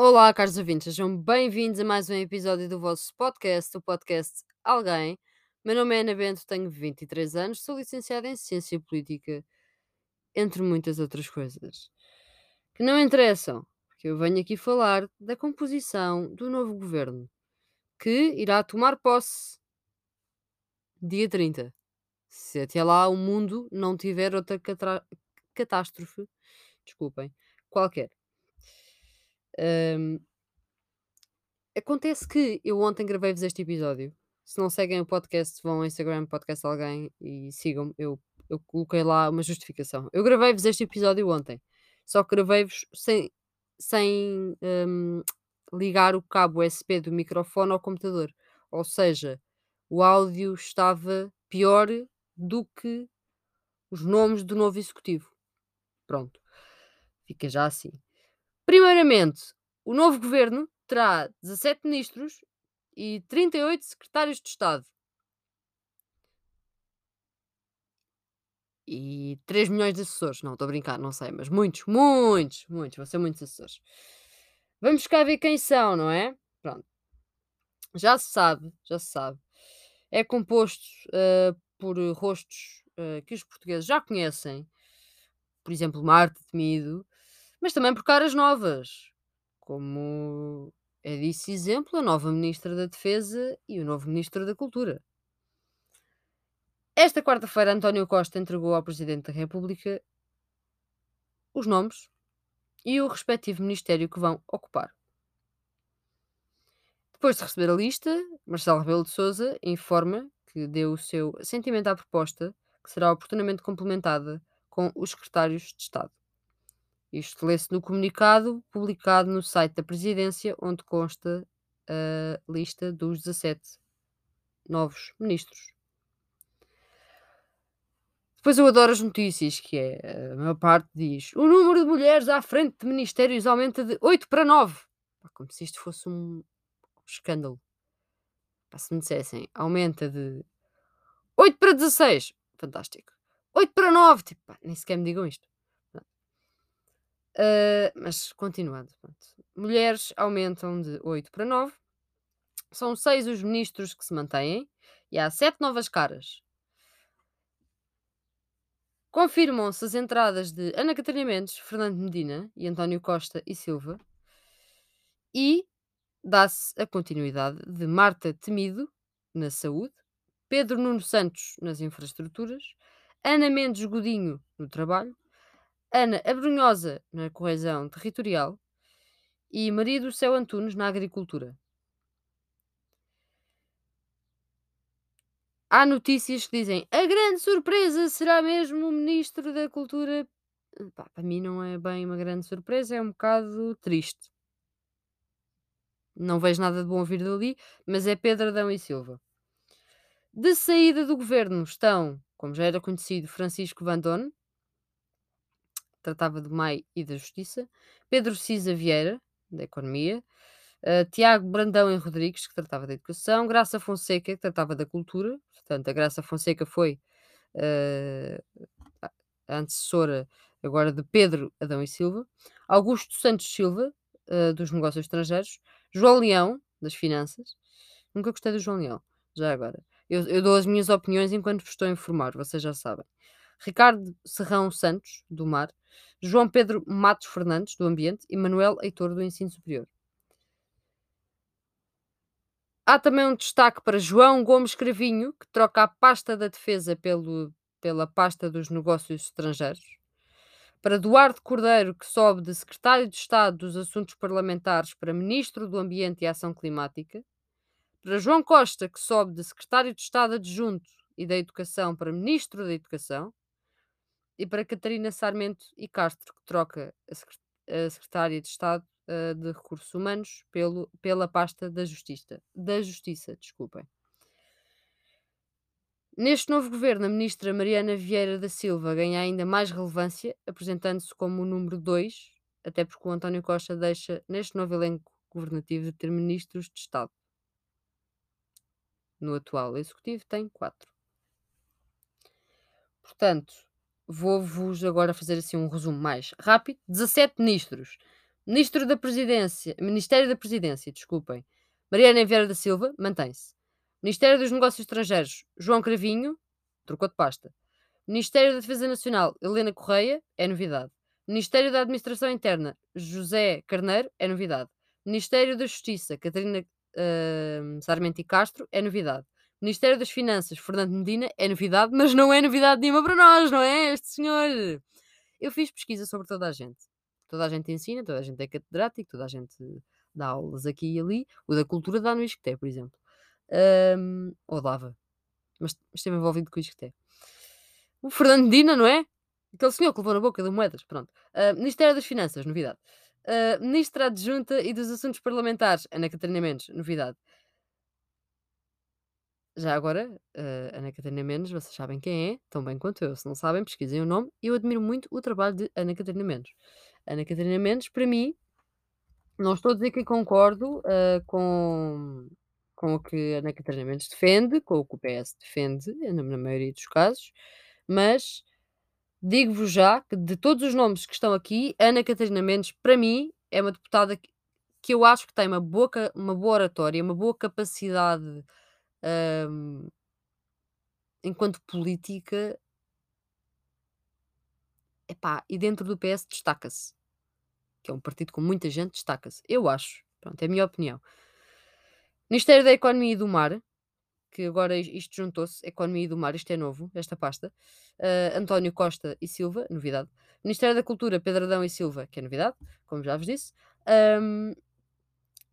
Olá, caros ouvintes, sejam bem-vindos a mais um episódio do vosso podcast, o podcast Alguém. Meu nome é Ana Bento, tenho 23 anos, sou licenciada em Ciência Política, entre muitas outras coisas que não interessam, porque eu venho aqui falar da composição do novo governo que irá tomar posse dia 30. Se até lá o mundo não tiver outra catástrofe, desculpem, qualquer. Ahm, Acontece que eu ontem gravei-vos este episódio. Se não seguem o podcast, vão ao Instagram, podcast alguém e sigam-me. Eu, eu coloquei lá uma justificação. Eu gravei-vos este episódio ontem, só que gravei-vos sem, sem hum, ligar o cabo USB do microfone ao computador. Ou seja, o áudio estava pior do que os nomes do novo executivo. Pronto, fica já assim. Primeiramente, o novo governo terá 17 ministros e 38 secretários de Estado. E 3 milhões de assessores. Não, estou a brincar, não sei, mas muitos, muitos, muitos. Vão ser muitos assessores. Vamos cá ver quem são, não é? Pronto. Já se sabe, já se sabe. É composto uh, por rostos uh, que os portugueses já conhecem. Por exemplo, Marta Temido. Mas também por caras novas. Como é disso exemplo a nova Ministra da Defesa e o novo Ministro da Cultura. Esta quarta-feira, António Costa entregou ao Presidente da República os nomes e o respectivo ministério que vão ocupar. Depois de receber a lista, Marcelo Rebelo de Sousa informa que deu o seu assentimento à proposta, que será oportunamente complementada com os secretários de Estado. Isto lê-se no comunicado publicado no site da Presidência, onde consta a lista dos 17 novos ministros. Depois eu adoro as notícias, que é, a maior parte diz, o número de mulheres à frente de ministérios aumenta de 8 para 9. Como se isto fosse um escândalo. se me dissessem, aumenta de 8 para 16, fantástico. 8 para 9, tipo, nem sequer me digam isto. Uh, mas continuando, pronto. mulheres aumentam de 8 para 9. São 6 os ministros que se mantêm e há 7 novas caras. Confirmam-se as entradas de Ana Catarina Mendes, Fernando Medina e António Costa e Silva. E dá-se a continuidade de Marta Temido na saúde, Pedro Nuno Santos nas infraestruturas, Ana Mendes Godinho no trabalho, Ana Abrunhosa na coesão territorial e Maria do Céu Antunes na agricultura. Há notícias que dizem a grande surpresa será mesmo o Ministro da Cultura. Pá, para mim não é bem uma grande surpresa, é um bocado triste. Não vejo nada de bom vir dali, mas é Pedro Adão e Silva. De saída do governo estão, como já era conhecido, Francisco Vandone, tratava do MEI e da Justiça, Pedro Cisa Vieira, da Economia, uh, Tiago Brandão e Rodrigues, que tratava da Educação, Graça Fonseca, que tratava da Cultura, portanto, a Graça Fonseca foi uh, a antecessora agora de Pedro Adão e Silva, Augusto Santos Silva, uh, dos Negócios Estrangeiros, João Leão, das Finanças, nunca gostei do João Leão, já agora. Eu, eu dou as minhas opiniões enquanto vos estou a informar, vocês já sabem. Ricardo Serrão Santos, do Mar, João Pedro Matos Fernandes, do Ambiente, e Manuel Heitor, do Ensino Superior. Há também um destaque para João Gomes Cravinho, que troca a pasta da defesa pelo, pela pasta dos negócios estrangeiros. Para Duarte Cordeiro, que sobe de secretário de Estado dos Assuntos Parlamentares para ministro do Ambiente e Ação Climática. Para João Costa, que sobe de secretário de Estado adjunto e da Educação para ministro da Educação e para Catarina Sarmento e Castro, que troca a, Secretária de Estado uh, de Recursos Humanos pelo, pela pasta da Justiça. Da Justiça, desculpem. Neste novo governo, a ministra Mariana Vieira da Silva ganha ainda mais relevância, apresentando-se como o número 2, até porque o António Costa deixa, neste novo elenco governativo, de ter ministros de Estado. No atual executivo, tem quatro. Portanto, Vou-vos agora fazer assim um resumo mais rápido. 17 ministros. Ministro da Presidência, Ministério da Presidência, desculpem. Mariana Vieira da Silva, mantém-se. Ministério dos Negócios Estrangeiros, João Cravinho, trocou de pasta. Ministério da Defesa Nacional, Helena Correia, é novidade. Ministério da Administração Interna, José Carneiro, é novidade. Ministério da Justiça, Catarina uh, Sarmenti Castro, é novidade. Ministério das Finanças, Fernando Medina, é novidade, mas não é novidade nenhuma para nós, não é? Este senhor. Eu fiz pesquisa sobre toda a gente. Toda a gente ensina, toda a gente é catedrático, toda a gente dá aulas aqui e ali. O da cultura dá no Isqueté, por exemplo. Um, ou dava. Mas, mas esteve envolvido com o Isqueté. O Fernando Medina, não é? Aquele senhor que levou na boca de moedas. Pronto. Uh, Ministério das Finanças, novidade. Uh, Ministra Adjunta e dos Assuntos Parlamentares, Ana Catarina Mendes, novidade. Já agora, uh, Ana Catarina Mendes, vocês sabem quem é, tão bem quanto eu. Se não sabem, pesquisem o nome. Eu admiro muito o trabalho de Ana Catarina Mendes. Ana Catarina Mendes, para mim, não estou a dizer que concordo uh, com, com o que Ana Catarina Mendes defende, com o que o PS defende, na, na maioria dos casos, mas digo-vos já que de todos os nomes que estão aqui, Ana Catarina Mendes, para mim, é uma deputada que, que eu acho que tem uma boa, uma boa oratória, uma boa capacidade enquanto política. Epá, e dentro do PS destaca-se. Que é um partido com muita gente, destaca-se. Eu acho. Pronto, é a minha opinião. Ministério da Economia e do Mar, que agora isto juntou-se, Economia e do Mar, isto é novo, esta pasta. Uh, António Costa e Silva, novidade. Ministério da Cultura, Pedro Adão e Silva, que é novidade, como já vos disse. Um,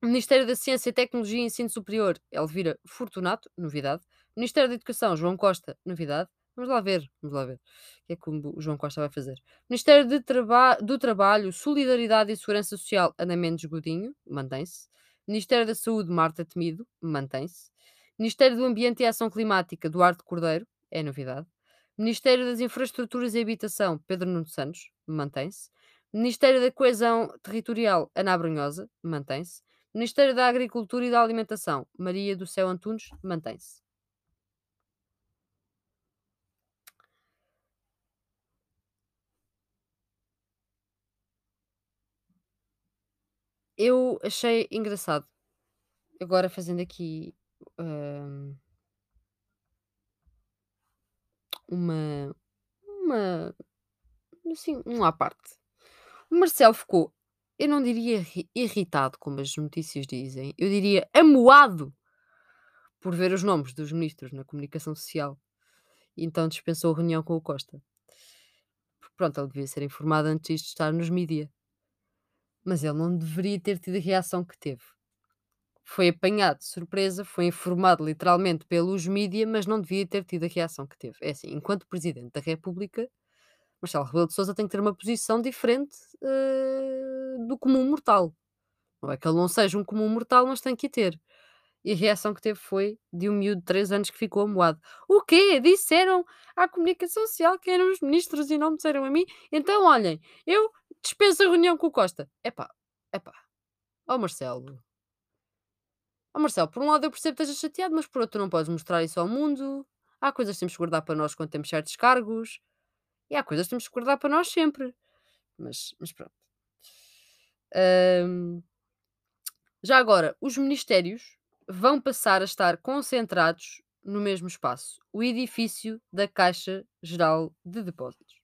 Ministério da Ciência, Tecnologia e Ensino Superior, Elvira Fortunato, novidade. Ministério da Educação, João Costa, novidade. Vamos lá ver, vamos lá ver o que é que o João Costa vai fazer. Ministério Traba do Trabalho, Solidariedade e Segurança Social, Ana Mendes Godinho, mantém-se. Ministério da Saúde, Marta Temido, mantém-se. Ministério do Ambiente e Ação Climática, Duarte Cordeiro, é novidade. Ministério das Infraestruturas e Habitação, Pedro Nuno Santos, mantém-se. Ministério da Coesão Territorial, Ana Brunhosa, mantém-se. Ministério da Agricultura e da Alimentação, Maria do Céu Antunes, mantém-se. Eu achei engraçado. Agora fazendo aqui hum, uma, uma, assim, um à parte. O Marcelo ficou eu não diria irritado, como as notícias dizem, eu diria amoado por ver os nomes dos ministros na comunicação social. Então dispensou a reunião com o Costa. Pronto, ele devia ser informado antes de estar nos mídia. Mas ele não deveria ter tido a reação que teve. Foi apanhado de surpresa, foi informado literalmente pelos mídia, mas não devia ter tido a reação que teve. É assim, enquanto Presidente da República, Marcelo Rebelo de Sousa tem que ter uma posição diferente uh, do comum mortal. Não é que ele não seja um comum mortal, mas tem que ter. E a reação que teve foi de um miúdo de 3 anos que ficou amoado. O quê? Disseram à comunicação social que eram os ministros e não me disseram a mim? Então, olhem, eu dispenso a reunião com o Costa. Epá, epá. Ó oh, Marcelo. Ó oh, Marcelo, por um lado eu percebo que estejas chateado, mas por outro não podes mostrar isso ao mundo. Há coisas que temos que guardar para nós quando temos certos cargos. E há coisas que temos que guardar para nós sempre. Mas, mas pronto. já agora, os ministérios vão passar a estar concentrados no mesmo espaço, o edifício da Caixa Geral de Depósitos.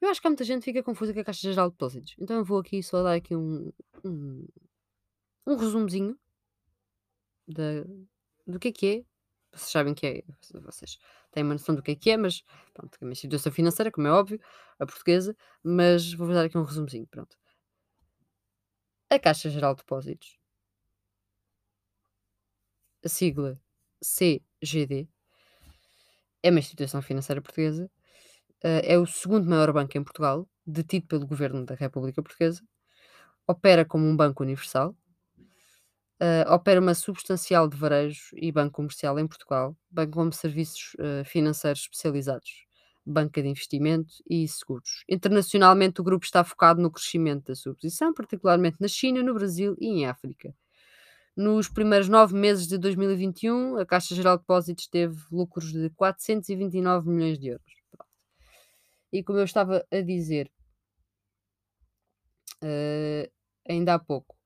Eu acho que há muita gente que fica confusa com a Caixa Geral de Depósitos. Então eu vou aqui só dar aqui um, um, um resumozinho da, do que é que é. Vocês sabem que é, vocês têm uma noção do que é que é, mas pronto, é uma instituição financeira, como é óbvio, a portuguesa, mas vou dar aqui um resumozinho, pronto. A Caixa Geral de Depósitos, a sigla CGD, é uma instituição financeira portuguesa, uh, é o segundo maior banco em Portugal, detido pelo Governo da República Portuguesa, opera como um banco universal, uh, opera uma substancial de varejo e banco comercial em Portugal, banco como serviços uh, financeiros especializados, banca de investimento e seguros. Internacionalmente, o grupo está focado no crescimento da sua posição, particularmente na China, no Brasil e em África. Nos primeiros nove meses de 2021, a Caixa Geral de Depósitos teve lucros de 429 milhões de euros. E como eu estava a dizer, uh, ainda há pouco.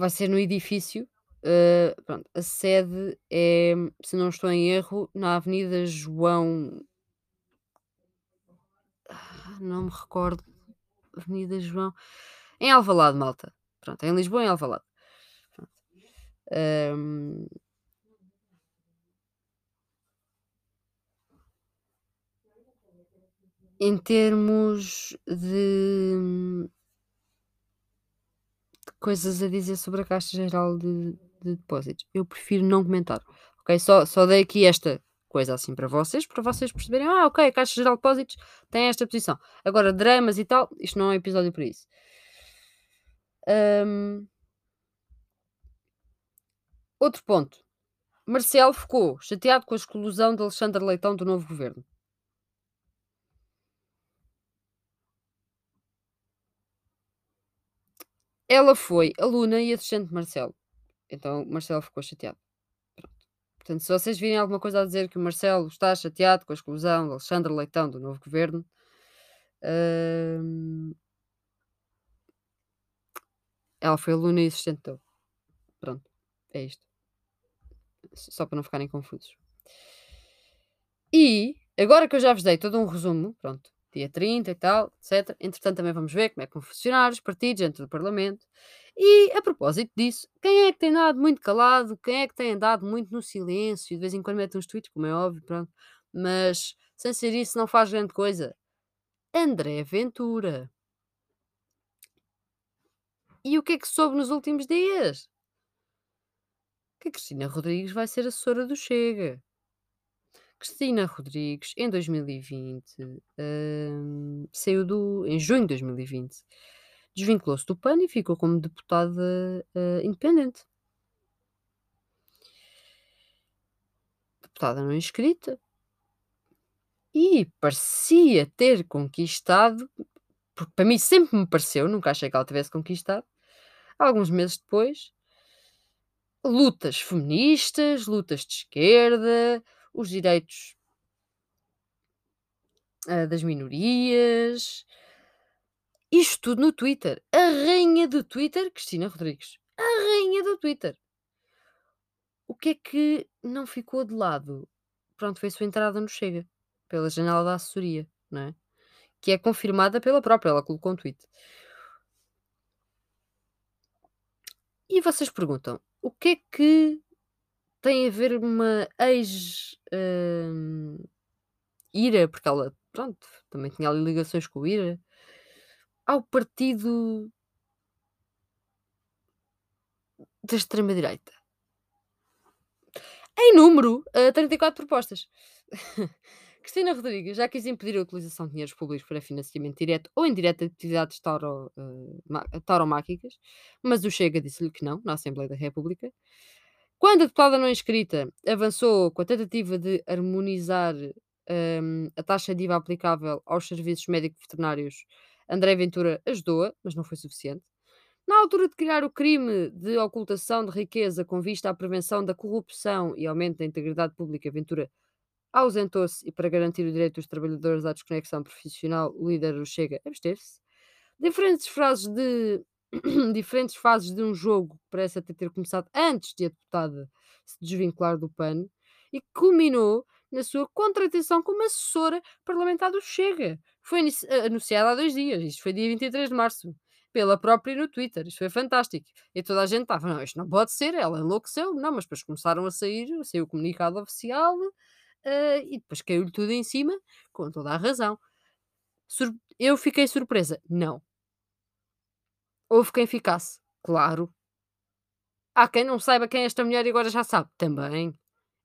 Vai ser no edifício, hã, pronto, a sede é, se não estou em erro, na Avenida João ah, não me recordo, Avenida João em Alvalade, malta. Pronto, é em Lisboa, em Alvalade. Pronto. Hum, em termos de coisas a dizer sobre a Caixa Geral de de Depósitos, eu prefiro não comentar, ok? Só só dei aqui esta coisa assim para vocês, para vocês perceberem: "Ah, ok, a Caixa Geral de Depósitos tem esta posição". Agora dramas e tal, isto não é um episódio para isso. Hum outro ponto, Marcelo ficou chateado com a exclusão de Alexandre Leitão do novo governo. Ela foi aluna e assistente de Marcelo, então Marcelo ficou chateado. Pronto. Portanto, se vocês virem alguma coisa a dizer que o Marcelo está chateado com a exclusão de Alexandre Leitão do novo governo, hum ela foi aluna e assistente dele. Pronto, é isto. Só para não ficarem confusos. E, agora que eu já vos dei todo um resumo, pronto, dia 30 e tal, etc. Entretanto, também vamos ver como é que vão funcionar os partidos dentro do Parlamento. E, a propósito disso, quem é que tem andado muito calado? Quem é que tem andado muito no silêncio? De vez em quando mete uns tweets, como é óbvio, pronto. Mas, sem ser isso, não faz grande coisa. André Ventura. E o que é que soube nos últimos dias? Que a Cristina Rodrigues vai ser assessora do Chega. Cristina Rodrigues, em 2020, hum, saiu do em junho de 2020, desvinculou-se do PAN e ficou como deputada, hã, independente. Deputada não inscrita. E parecia ter conquistado, porque para mim sempre me pareceu, nunca achei que ela tivesse conquistado, alguns meses depois lutas feministas, lutas de esquerda, os direitos hã, das minorias. Isto tudo no Twitter. A rainha do Twitter, Cristina Rodrigues. A rainha do Twitter. O que é que não ficou de lado? Pronto, foi a sua entrada no Chega, pela janela da assessoria, não é? Que é confirmada pela própria, ela colocou um tweet. E vocês perguntam: o que é que tem a ver uma ex, hum, IRA, porque ela, pronto, também tinha ali ligações com o IRA, ao partido da extrema-direita? Em número, hã, 34 propostas. Cristina Rodrigues já quis impedir a utilização de dinheiros públicos para financiamento direto ou indireto de atividades ma tauromáquicas, mas o Chega disse-lhe que não, na Assembleia da República. Quando a deputada não inscrita avançou com a tentativa de harmonizar, hum, a taxa de IVA aplicável aos serviços médico-veterinários, André Ventura ajudou-a, mas não foi suficiente. Na altura de criar o crime de ocultação de riqueza com vista à prevenção da corrupção e aumento da integridade pública, Ventura ausentou-se e, para garantir o direito dos trabalhadores à desconexão profissional, o líder do Chega absteve-se. Diferentes frases de diferentes fases de um jogo que parece até ter começado antes de a deputada se desvincular do PAN e que culminou na sua contratação como assessora parlamentar do Chega. Foi eh, anunciada há dois dias, isto foi dia 23 de março, pela própria no Twitter. Isto foi fantástico. E toda a gente estava, não, isto não pode ser, ela enlouqueceu. Não, mas depois começaram a sair, saiu o comunicado oficial eh, e depois caiu-lhe tudo em cima, com toda a razão. Sur- eu fiquei surpresa? Não. Houve quem ficasse? Claro. Há quem não saiba quem é esta mulher e agora já sabe? Também.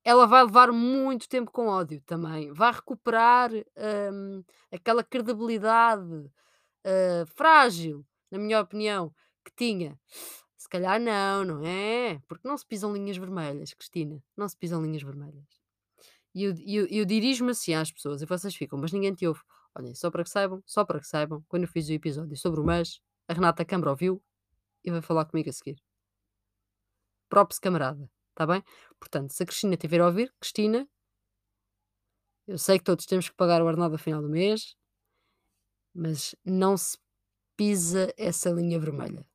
Ela vai levar muito tempo com ódio? Também. Vai recuperar, hum, aquela credibilidade, hã, frágil, na minha opinião, que tinha? Se calhar não, não é? Porque não se pisam linhas vermelhas, Cristina, não se pisam linhas vermelhas. E eu eu eu dirijo-me assim às pessoas e vocês ficam: "Mas ninguém te ouve". Olhem, só para que saibam só para que saibam, quando eu fiz o episódio sobre o "mas", a Renata Câmara ouviu e vai falar comigo a seguir. Props camarada, está bem? Portanto, se a Cristina tiver a ouvir, Cristina eu sei que todos temos que pagar o ordenado ao final do mês mas não se pisa essa linha vermelha.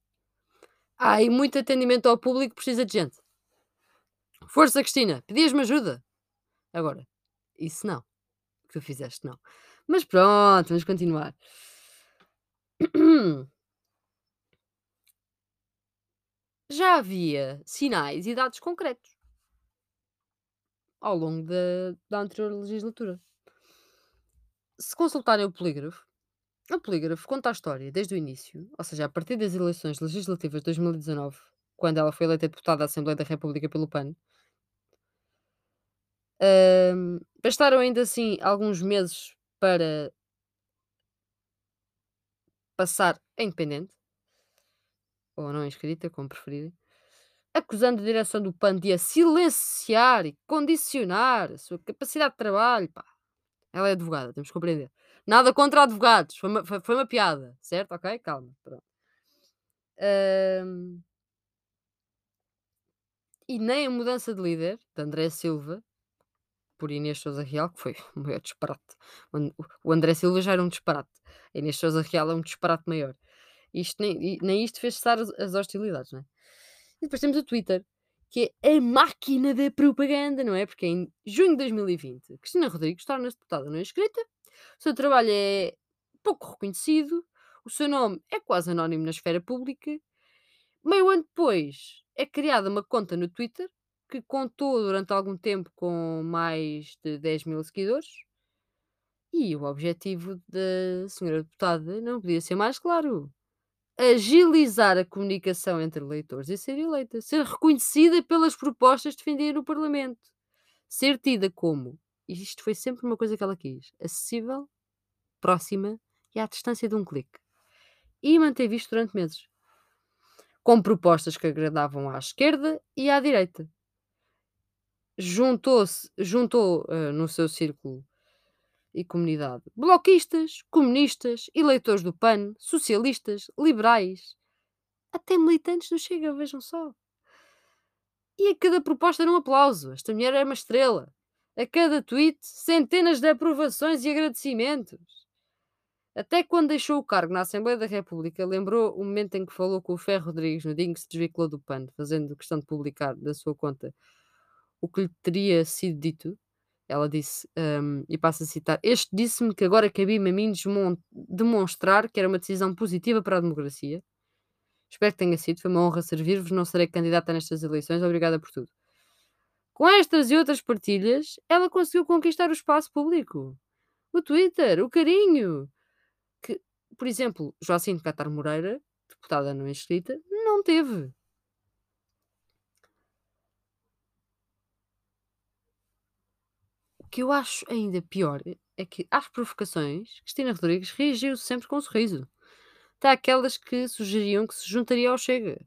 Há aí muito atendimento ao público, precisa de gente. Força, Cristina, pedias-me ajuda? Agora, isso não. O que tu fizeste, não. Mas pronto, vamos continuar. Já havia sinais e dados concretos ao longo da, da anterior legislatura. Se consultarem o polígrafo, o polígrafo conta a história desde o início, ou seja, a partir das eleições legislativas de 2019, quando ela foi eleita deputada à Assembleia da República pelo PAN. Ahm, bastaram ainda assim alguns meses para passar a independente, ou não inscrita, como preferirem, acusando a direção do PAN de a silenciar e condicionar a sua capacidade de trabalho. Pá. Ela é advogada, temos que compreender. Nada contra advogados, foi uma, foi, foi uma piada, certo? Ok? Calma. Ahm, e nem a mudança de líder, de André Silva, por Inês Souza Real, que foi o maior disparate. O André Silva já era um disparate. A Inês Souza Real é um disparate maior. Isto nem, nem isto fez cessar as, hostilidades, não é? E depois temos o Twitter, que é a máquina da propaganda, não é? Porque em junho de 2020, Cristina Rodrigues torna-se deputada não inscrita, o seu trabalho é pouco reconhecido, o seu nome é quase anónimo na esfera pública. Meio ano depois, é criada uma conta no Twitter que contou durante algum tempo com mais de 10 mil seguidores. E o objetivo da senhora deputada não podia ser mais claro agilizar a comunicação entre eleitores e ser eleita, ser reconhecida pelas propostas defendidas no Parlamento, ser tida como, e isto foi sempre uma coisa que ela quis, acessível, próxima e à distância de um clique. E manteve isto durante meses, com propostas que agradavam à esquerda e à direita. Juntou-se, juntou eh, no seu círculo e comunidade bloquistas, comunistas, eleitores do PAN, socialistas, liberais, até militantes do Chega, vejam só. E a cada proposta era um aplauso. Esta mulher era uma estrela. A cada tweet, centenas de aprovações e agradecimentos. Até quando deixou o cargo na Assembleia da República, lembrou o momento em que falou com o Ferro Rodrigues no dia em que se desvinculou do PAN, fazendo questão de publicar da sua conta o que lhe teria sido dito. Ela disse, hum, e passo a citar: Este disse-me que agora cabia-me a mim demonstrar que era uma decisão positiva para a democracia. Espero que tenha sido. Foi uma honra servir-vos. Não serei candidata nestas eleições. Obrigada por tudo. Com estas e outras partilhas, ela conseguiu conquistar o espaço público. O Twitter, o carinho. Que, por exemplo, Joaquim Catar Moreira, deputada não inscrita, não teve. Que eu acho ainda pior é que, às provocações, Cristina Rodrigues reagiu sempre com um sorriso. Até aquelas que sugeriam que se juntaria ao Chega.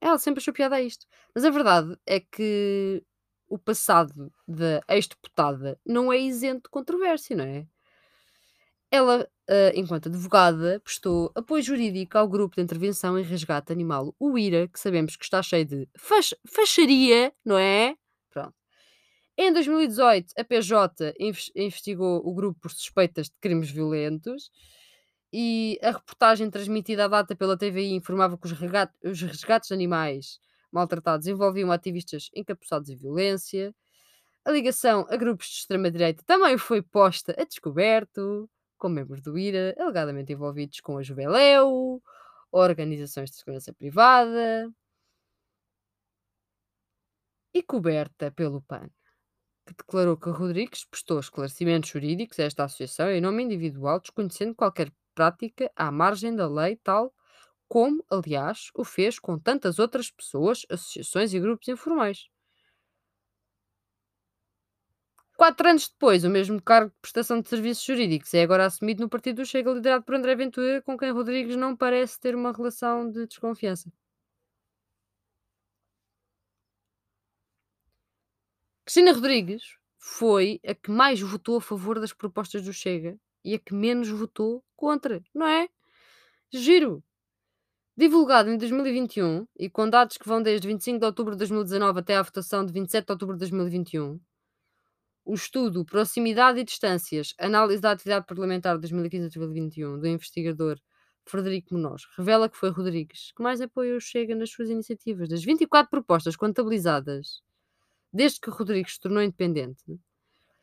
Ela sempre achou piada a isto. Mas a verdade é que o passado da ex-deputada não é isento de controvérsia, não é? Ela, ah, enquanto advogada, prestou apoio jurídico ao grupo de intervenção e resgate animal, o IRA, que sabemos que está cheio de fach facharia, não é? Pronto. Em 2018, a PJ inves- investigou o grupo por suspeitas de crimes violentos e a reportagem transmitida à data pela TVI informava que os, os resgates de animais maltratados envolviam ativistas encapuçados em violência. A ligação a grupos de extrema-direita também foi posta a descoberto, com membros do IRA, alegadamente envolvidos com a Juveléu, organizações de segurança privada e coberta pelo PAN que declarou que Rodrigues prestou esclarecimentos jurídicos a esta associação em nome individual, desconhecendo qualquer prática à margem da lei, tal como, aliás, o fez com tantas outras pessoas, associações e grupos informais. Quatro anos depois, o mesmo cargo de prestação de serviços jurídicos é agora assumido no Partido do Chega, liderado por André Ventura, com quem Rodrigues não parece ter uma relação de desconfiança. Cristina Rodrigues foi a que mais votou a favor das propostas do Chega e a que menos votou contra, não é? Giro. Divulgado em 2021 e com dados que vão desde 25 de outubro de 2019 até à votação de 27 de outubro de 2021, o estudo Proximidade e Distâncias, Análise da Atividade Parlamentar de 2015-2021, do investigador Frederico Munhoz, revela que foi Rodrigues que mais apoio chega nas suas iniciativas. Das 24 propostas contabilizadas desde que Rodrigues se tornou independente,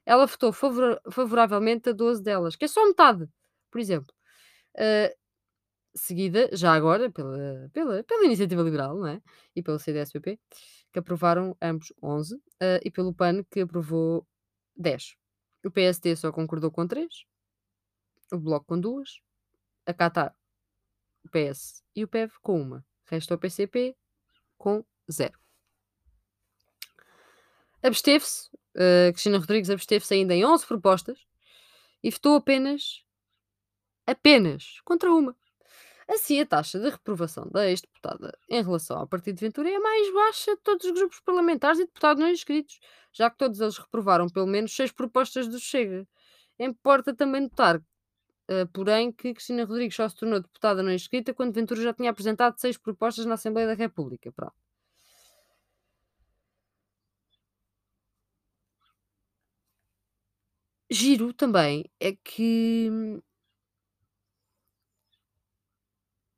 ela votou favora- favoravelmente a 12 delas, que é só metade. Por exemplo, uh, seguida, já agora, pela, pela, pela Iniciativa Liberal não é? e pelo CDS-PP, que aprovaram ambos 11, uh, e pelo PAN, que aprovou 10. O PSD só concordou com 3, o Bloco com 2, a Qatar, o PS e o PEV com uma. Resta o PCP com 0. Absteve-se, uh, Cristina Rodrigues absteve-se ainda em 11 propostas e votou apenas, apenas, contra uma. Assim, a taxa de reprovação da ex-deputada em relação ao Partido de Ventura é a mais baixa de todos os grupos parlamentares e deputados não inscritos, já que todos eles reprovaram pelo menos seis propostas do Chega. Importa também notar, uh, porém, que Cristina Rodrigues só se tornou deputada não inscrita quando Ventura já tinha apresentado seis propostas na Assembleia da República. Pronto. Giro também é que hum,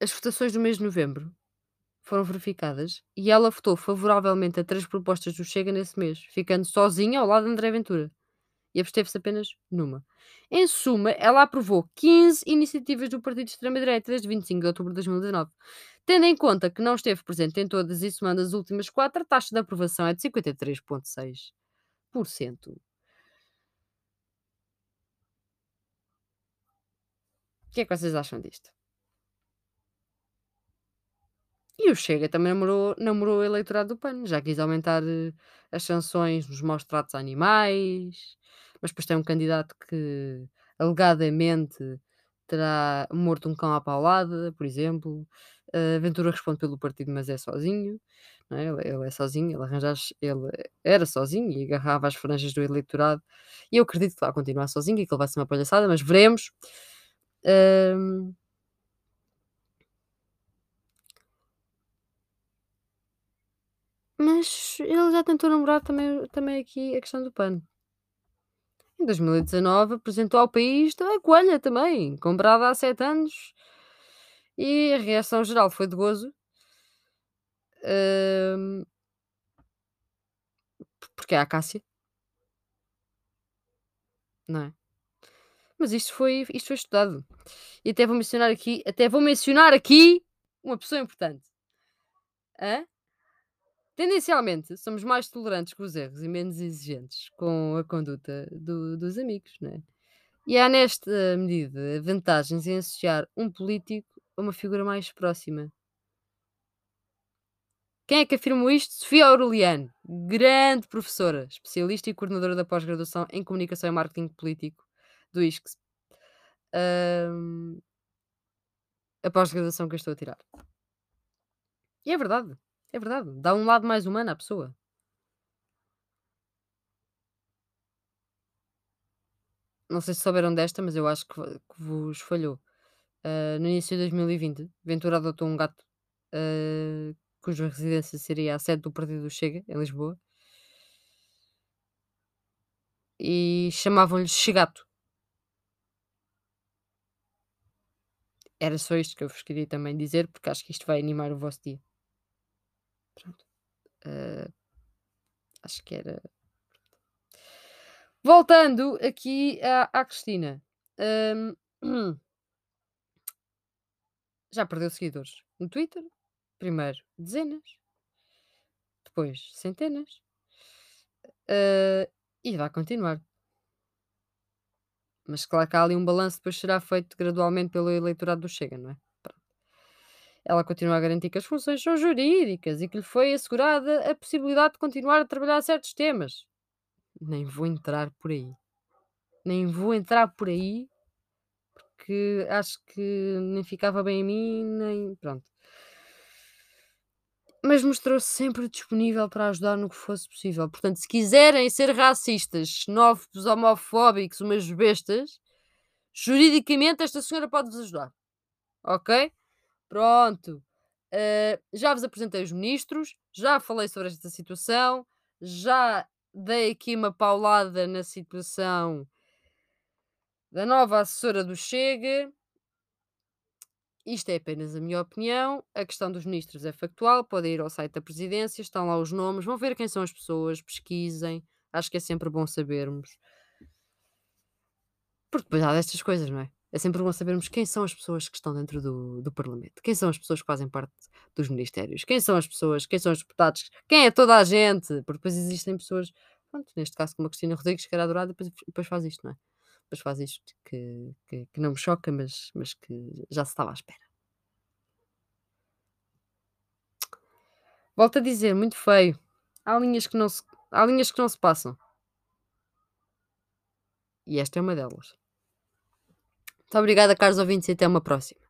as votações do mês de novembro foram verificadas e ela votou favoravelmente a três propostas do Chega nesse mês, ficando sozinha ao lado de André Ventura. E absteve-se apenas numa. Em suma, ela aprovou 15 iniciativas do Partido de Extrema-Direita desde 25 de outubro de 2019. Tendo em conta que não esteve presente em todas e somando as últimas quatro, a taxa de aprovação é de 53,6%. Que é que vocês acham disto? E o Chega também namorou, namorou o eleitorado do PAN, já quis aumentar eh, as sanções nos maus tratos a animais, mas depois tem um candidato que alegadamente terá morto um cão à paulada, por exemplo. Uh, Ventura responde pelo partido, mas é sozinho, é? Ele, ele é sozinho, ele, as- ele era sozinho e agarrava as franjas do eleitorado. E eu acredito que vai continuar sozinho e que ele vai ser uma palhaçada, mas veremos. Ahm, Mas ele já tentou namorar também, também aqui a questão do pano. Em 2019 apresentou ao país a coelha também, comprada há 7 anos. E a reação geral foi de gozo. hum, porque é a Cássia, não é? Mas isto foi, isto foi estudado. E até vou mencionar aqui, até vou mencionar aqui uma pessoa importante. Hã? Tendencialmente, somos mais tolerantes com os erros e menos exigentes com a conduta do- dos amigos, não é? E há nesta medida vantagens em associar um político a uma figura mais próxima. Quem é que afirmou isto? Sofia Aureliano, grande professora, especialista e coordenadora da pós-graduação em Comunicação e Marketing Político do ISCS. Ahm, a pós-graduação que eu estou a tirar. E é verdade, é verdade. Dá um lado mais humano à pessoa. Não sei se souberam desta, mas eu acho que, que vos falhou. Ah, no início de 2020, Ventura adotou um gato ah, cuja residência seria a sede do Partido do Chega, em Lisboa, e chamavam-lhe Chegato. Era só isto que eu vos queria também dizer, porque acho que isto vai animar o vosso dia. Pronto. Ah, acho que era. Voltando aqui à, à Cristina. Ahm, já perdeu seguidores no Twitter. Primeiro dezenas, depois centenas. ah, e vai continuar. Mas claro que há ali um balanço depois será feito gradualmente pelo eleitorado do Chega, não é? Ela continua a garantir que as funções são jurídicas e que lhe foi assegurada a possibilidade de continuar a trabalhar certos temas. Nem vou entrar por aí. Nem vou entrar por aí porque acho que nem ficava bem a mim, nem. Pronto. Mas mostrou-se sempre disponível para ajudar no que fosse possível. Portanto, se quiserem ser racistas, xenófobos, homofóbicos, umas bestas, juridicamente esta senhora pode-vos ajudar. Ok? Pronto. Uh, já vos apresentei os ministros, já falei sobre esta situação, já dei aqui uma paulada na situação da nova assessora do Chega. Isto é apenas a minha opinião. A questão dos ministros é factual. Podem ir ao site da presidência, estão lá os nomes, vão ver quem são as pessoas, pesquisem. Acho que é sempre bom sabermos. Porque depois há destas coisas, não é? É sempre bom sabermos quem são as pessoas que estão dentro do, do Parlamento, quem são as pessoas que fazem parte dos ministérios, quem são as pessoas, quem são os deputados, quem é toda a gente, porque depois existem pessoas, pronto, neste caso como a Cristina Rodrigues, que era adorada, depois, depois faz isto, não é? Depois faz isto que, que, que não me choca, mas, mas que já se estava à espera. Volto a dizer, muito feio. Há linhas que não se, há linhas que não se passam. E esta é uma delas. Muito obrigada, caros ouvintes, e até uma próxima.